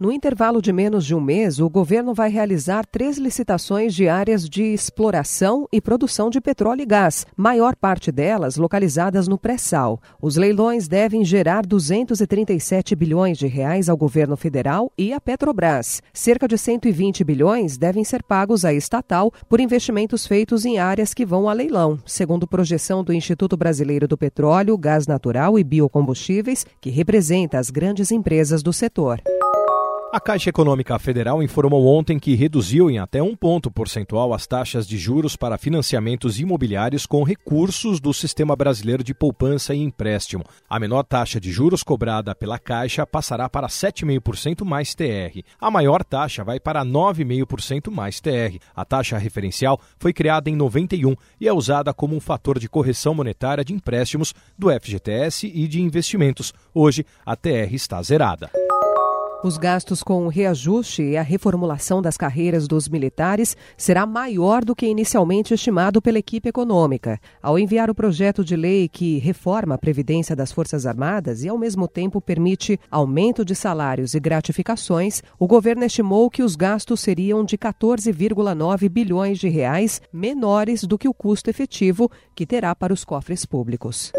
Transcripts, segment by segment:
No intervalo de menos de um mês, o governo vai realizar três licitações de áreas de exploração e produção de petróleo e gás, maior parte delas localizadas no pré-sal. Os leilões devem gerar 237 bilhões de reais ao governo federal e à Petrobras. Cerca de 120 bilhões devem ser pagos à estatal por investimentos feitos em áreas que vão a leilão, segundo projeção do Instituto Brasileiro do Petróleo, Gás Natural e Biocombustíveis, que representa as grandes empresas do setor. A Caixa Econômica Federal informou ontem que reduziu em até um ponto percentual as taxas de juros para financiamentos imobiliários com recursos do Sistema Brasileiro de Poupança e Empréstimo. A menor taxa de juros cobrada pela Caixa passará para 7,5% mais TR. A maior taxa vai para 9,5% mais TR. A taxa referencial foi criada em 91 e é usada como um fator de correção monetária de empréstimos do FGTS e de investimentos. Hoje, a TR está zerada. Os gastos com o reajuste e a reformulação das carreiras dos militares será maior do que inicialmente estimado pela equipe econômica. Ao enviar o projeto de lei que reforma a Previdência das Forças Armadas e, ao mesmo tempo, permite aumento de salários e gratificações, o governo estimou que os gastos seriam de 14,9 bilhões de reais menores do que o custo efetivo que terá para os cofres públicos.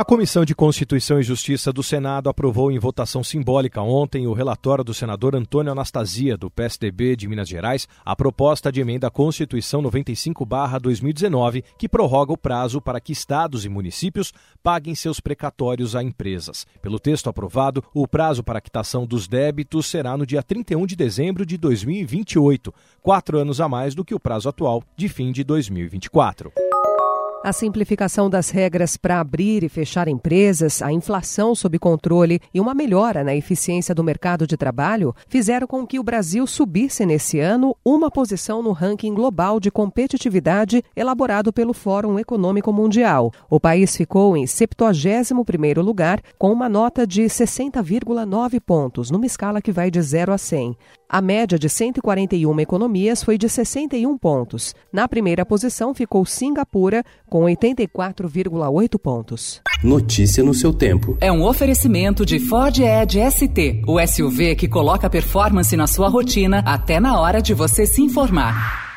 A Comissão de Constituição e Justiça do Senado aprovou em votação simbólica ontem o relatório do senador Antônio Anastasia, do PSDB de Minas Gerais, a proposta de emenda à Constituição 95-2019, que prorroga o prazo para que estados e municípios paguem seus precatórios a empresas. Pelo texto aprovado, o prazo para a quitação dos débitos será no dia 31 de dezembro de 2028, quatro anos a mais do que o prazo atual de fim de 2024. A simplificação das regras para abrir e fechar empresas, a inflação sob controle e uma melhora na eficiência do mercado de trabalho fizeram com que o Brasil subisse nesse ano uma posição no ranking global de competitividade elaborado pelo Fórum Econômico Mundial. O país ficou em 71º lugar com uma nota de 60,9 pontos, numa escala que vai de 0 a 100. A média de 141 economias foi de 61 pontos. Na primeira posição ficou Singapura, com 84,8 pontos. Notícia no seu tempo. É um oferecimento de Ford Edge ST, o SUV que coloca performance na sua rotina até na hora de você se informar.